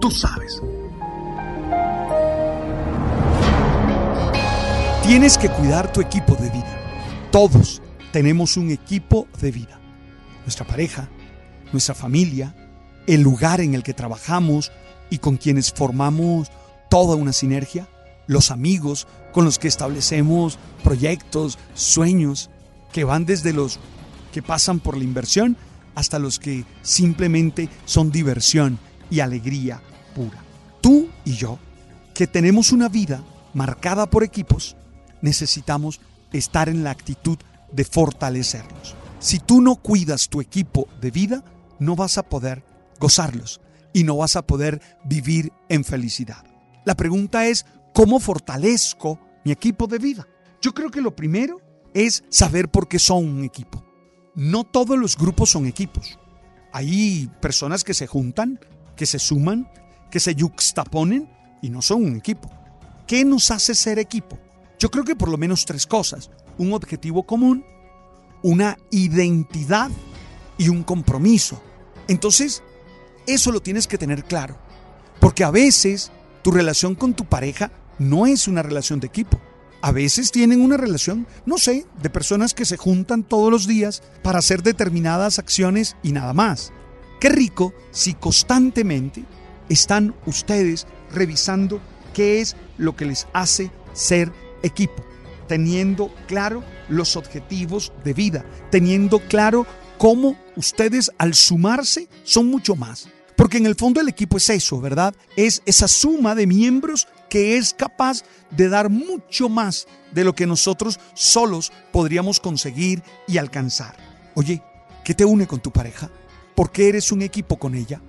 Tú sabes. Tienes que cuidar tu equipo de vida. Todos tenemos un equipo de vida. Nuestra pareja, nuestra familia, el lugar en el que trabajamos y con quienes formamos toda una sinergia, los amigos con los que establecemos proyectos, sueños, que van desde los que pasan por la inversión hasta los que simplemente son diversión y alegría pura. Tú y yo, que tenemos una vida marcada por equipos, necesitamos estar en la actitud de fortalecerlos. Si tú no cuidas tu equipo de vida, no vas a poder gozarlos y no vas a poder vivir en felicidad. La pregunta es, ¿cómo fortalezco mi equipo de vida? Yo creo que lo primero es saber por qué son un equipo. No todos los grupos son equipos. Hay personas que se juntan, que se suman, que se yuxtaponen y no son un equipo. ¿Qué nos hace ser equipo? Yo creo que por lo menos tres cosas. Un objetivo común, una identidad y un compromiso. Entonces, eso lo tienes que tener claro. Porque a veces tu relación con tu pareja no es una relación de equipo. A veces tienen una relación, no sé, de personas que se juntan todos los días para hacer determinadas acciones y nada más. Qué rico si constantemente están ustedes revisando qué es lo que les hace ser equipo, teniendo claro los objetivos de vida, teniendo claro cómo ustedes al sumarse son mucho más. Porque en el fondo el equipo es eso, ¿verdad? Es esa suma de miembros que es capaz de dar mucho más de lo que nosotros solos podríamos conseguir y alcanzar. Oye, ¿qué te une con tu pareja? ¿Por qué eres un equipo con ella?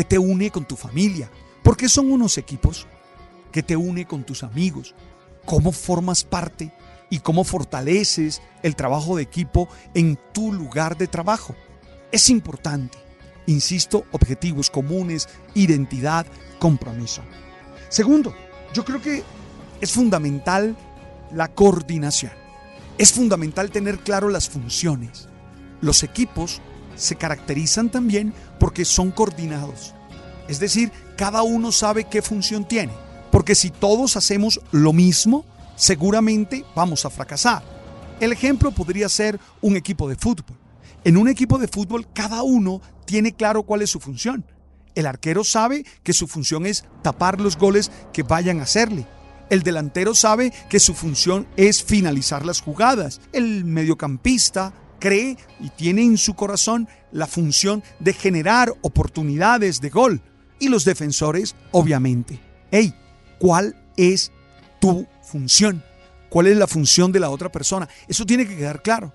¿Qué te une con tu familia? ¿Por qué son unos equipos? ¿Qué te une con tus amigos? ¿Cómo formas parte y cómo fortaleces el trabajo de equipo en tu lugar de trabajo? Es importante. Insisto, objetivos comunes, identidad, compromiso. Segundo, yo creo que es fundamental la coordinación. Es fundamental tener claro las funciones. Los equipos se caracterizan también porque son coordinados. Es decir, cada uno sabe qué función tiene. Porque si todos hacemos lo mismo, seguramente vamos a fracasar. El ejemplo podría ser un equipo de fútbol. En un equipo de fútbol cada uno tiene claro cuál es su función. El arquero sabe que su función es tapar los goles que vayan a hacerle. El delantero sabe que su función es finalizar las jugadas. El mediocampista cree y tiene en su corazón la función de generar oportunidades de gol. Y los defensores, obviamente. Hey, ¿cuál es tu función? ¿Cuál es la función de la otra persona? Eso tiene que quedar claro.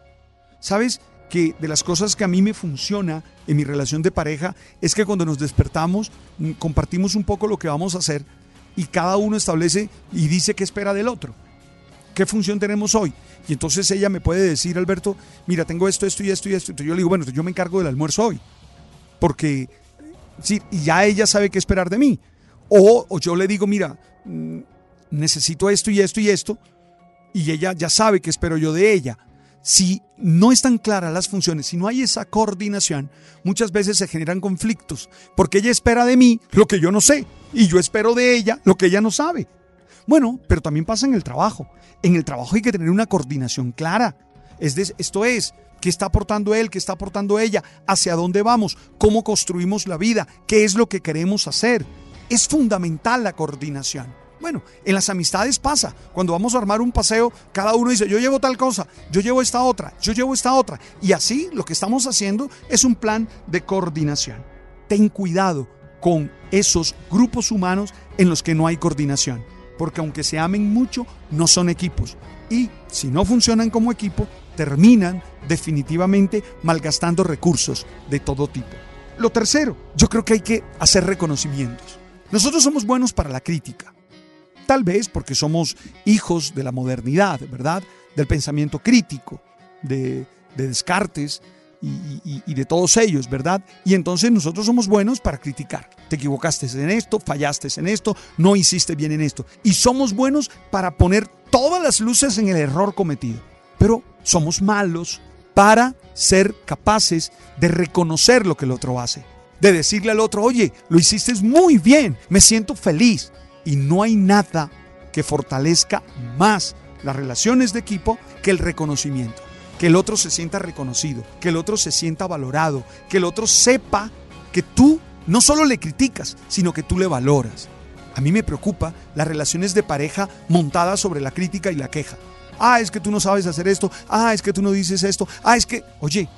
¿Sabes? que de las cosas que a mí me funciona en mi relación de pareja es que cuando nos despertamos mm, compartimos un poco lo que vamos a hacer y cada uno establece y dice qué espera del otro. ¿Qué función tenemos hoy? Y entonces ella me puede decir, Alberto, mira, tengo esto, esto y esto y esto. Entonces yo le digo, bueno, yo me encargo del almuerzo hoy. Porque, sí, y ya ella sabe qué esperar de mí. O, o yo le digo, mira, mm, necesito esto y esto y esto, y ella ya sabe que espero yo de ella. Si no están claras las funciones, si no hay esa coordinación, muchas veces se generan conflictos, porque ella espera de mí lo que yo no sé, y yo espero de ella lo que ella no sabe. Bueno, pero también pasa en el trabajo. En el trabajo hay que tener una coordinación clara. Es esto es, ¿qué está aportando él? ¿Qué está aportando ella? ¿Hacia dónde vamos? ¿Cómo construimos la vida? ¿Qué es lo que queremos hacer? Es fundamental la coordinación. Bueno, en las amistades pasa. Cuando vamos a armar un paseo, cada uno dice, yo llevo tal cosa, yo llevo esta otra, yo llevo esta otra. Y así lo que estamos haciendo es un plan de coordinación. Ten cuidado con esos grupos humanos en los que no hay coordinación. Porque aunque se amen mucho, no son equipos. Y si no funcionan como equipo, terminan definitivamente malgastando recursos de todo tipo. Lo tercero, yo creo que hay que hacer reconocimientos. Nosotros somos buenos para la crítica. Tal vez porque somos hijos de la modernidad, ¿verdad? Del pensamiento crítico, de, Descartes y, de todos ellos, ¿verdad? Y entonces nosotros somos buenos para criticar. Te equivocaste en esto, fallaste en esto, no hiciste bien en esto. Y somos buenos para poner todas las luces en el error cometido. Pero somos malos para ser capaces de reconocer lo que el otro hace. De decirle al otro, oye, lo hiciste muy bien, me siento feliz, y no hay nada que fortalezca más las relaciones de equipo que el reconocimiento. Que el otro se sienta reconocido, que el otro se sienta valorado, que el otro sepa que tú no solo le criticas, sino que tú le valoras. A mí me preocupa las relaciones de pareja montadas sobre la crítica y la queja. Ah, es que tú no sabes hacer esto. Ah, es que tú no dices esto. Ah, es que, oye,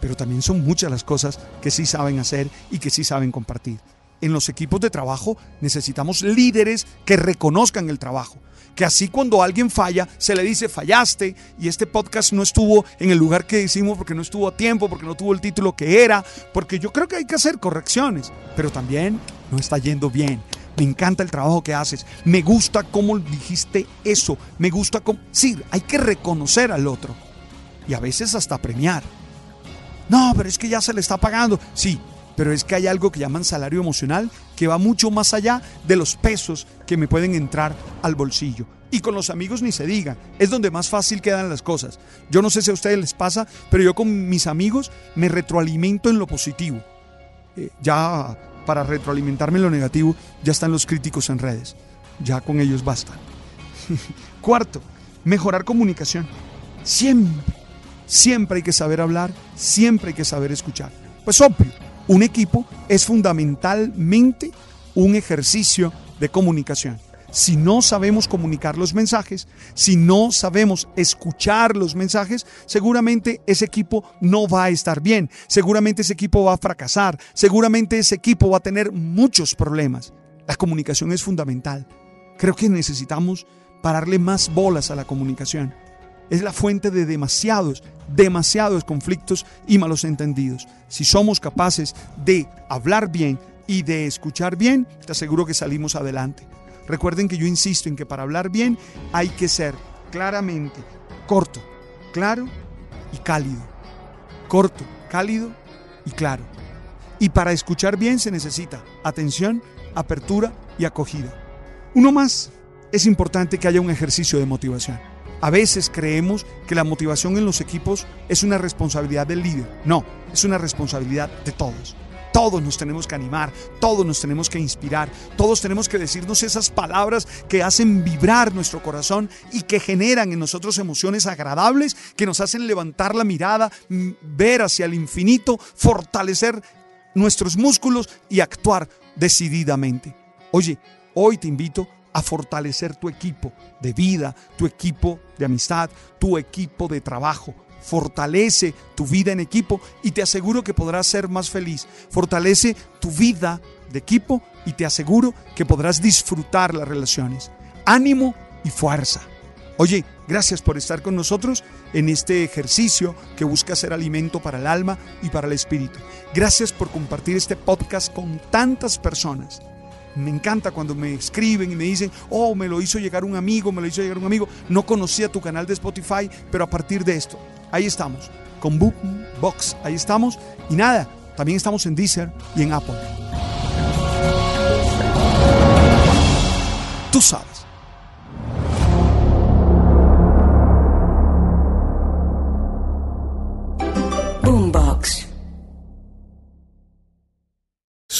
pero también son muchas las cosas que sí saben hacer y que sí saben compartir en los equipos de trabajo necesitamos líderes que reconozcan el trabajo. Que así cuando alguien falla, se le dice fallaste y este podcast no estuvo en el lugar que hicimos porque no estuvo a tiempo, porque no tuvo el título que era, porque yo creo que hay que hacer correcciones, pero también no está yendo bien. Me encanta el trabajo que haces. Me gusta cómo dijiste eso. Me gusta cómo... Sí, hay que reconocer al otro. Y a veces hasta premiar. No, pero es que ya se le está pagando. Sí, pero es que hay algo que llaman salario emocional que va mucho más allá de los pesos que me pueden entrar al bolsillo. Y con los amigos ni se diga, es donde más fácil quedan las cosas. Yo no sé si a ustedes les pasa, pero yo con mis amigos me retroalimento en lo positivo. Eh, ya para retroalimentarme en lo negativo, ya están los críticos en redes. Ya con ellos basta. Cuarto, mejorar comunicación. Siempre, siempre hay que saber hablar, siempre hay que saber escuchar. Pues obvio, un equipo es fundamentalmente un ejercicio de comunicación. Si no sabemos comunicar los mensajes, si no sabemos escuchar los mensajes, seguramente ese equipo no va a estar bien, seguramente ese equipo va a fracasar, seguramente ese equipo va a tener muchos problemas. La comunicación es fundamental. Creo que necesitamos pararle más bolas a la comunicación es la fuente de demasiados, demasiados conflictos y malos entendidos. Si somos capaces de hablar bien y de escuchar bien, te aseguro que salimos adelante. Recuerden que yo insisto en que para hablar bien hay que ser claramente corto, claro y cálido. Corto, cálido y claro. Y para escuchar bien se necesita atención, apertura y acogida. Uno más, es importante que haya un ejercicio de motivación. A veces creemos que la motivación en los equipos es una responsabilidad del líder. No, es una responsabilidad de todos. Todos nos tenemos que animar, todos nos tenemos que inspirar, todos tenemos que decirnos esas palabras que hacen vibrar nuestro corazón y que generan en nosotros emociones agradables, que nos hacen levantar la mirada, ver hacia el infinito, fortalecer nuestros músculos y actuar decididamente. Oye, hoy te invito a fortalecer tu equipo de vida, tu equipo de amistad, tu equipo de trabajo. Fortalece tu vida en equipo y te aseguro que podrás ser más feliz. Fortalece tu vida de equipo y te aseguro que podrás disfrutar las relaciones. Ánimo y fuerza. Oye, gracias por estar con nosotros en este ejercicio que busca ser alimento para el alma y para el espíritu. Gracias por compartir este podcast con tantas personas. Me encanta cuando me escriben y me dicen, oh, me lo hizo llegar un amigo, me lo hizo llegar un amigo. No conocía tu canal de Spotify, pero a partir de esto, ahí estamos, con Box, ahí estamos. Y nada, también estamos en Deezer y en Apple. Tú sabes.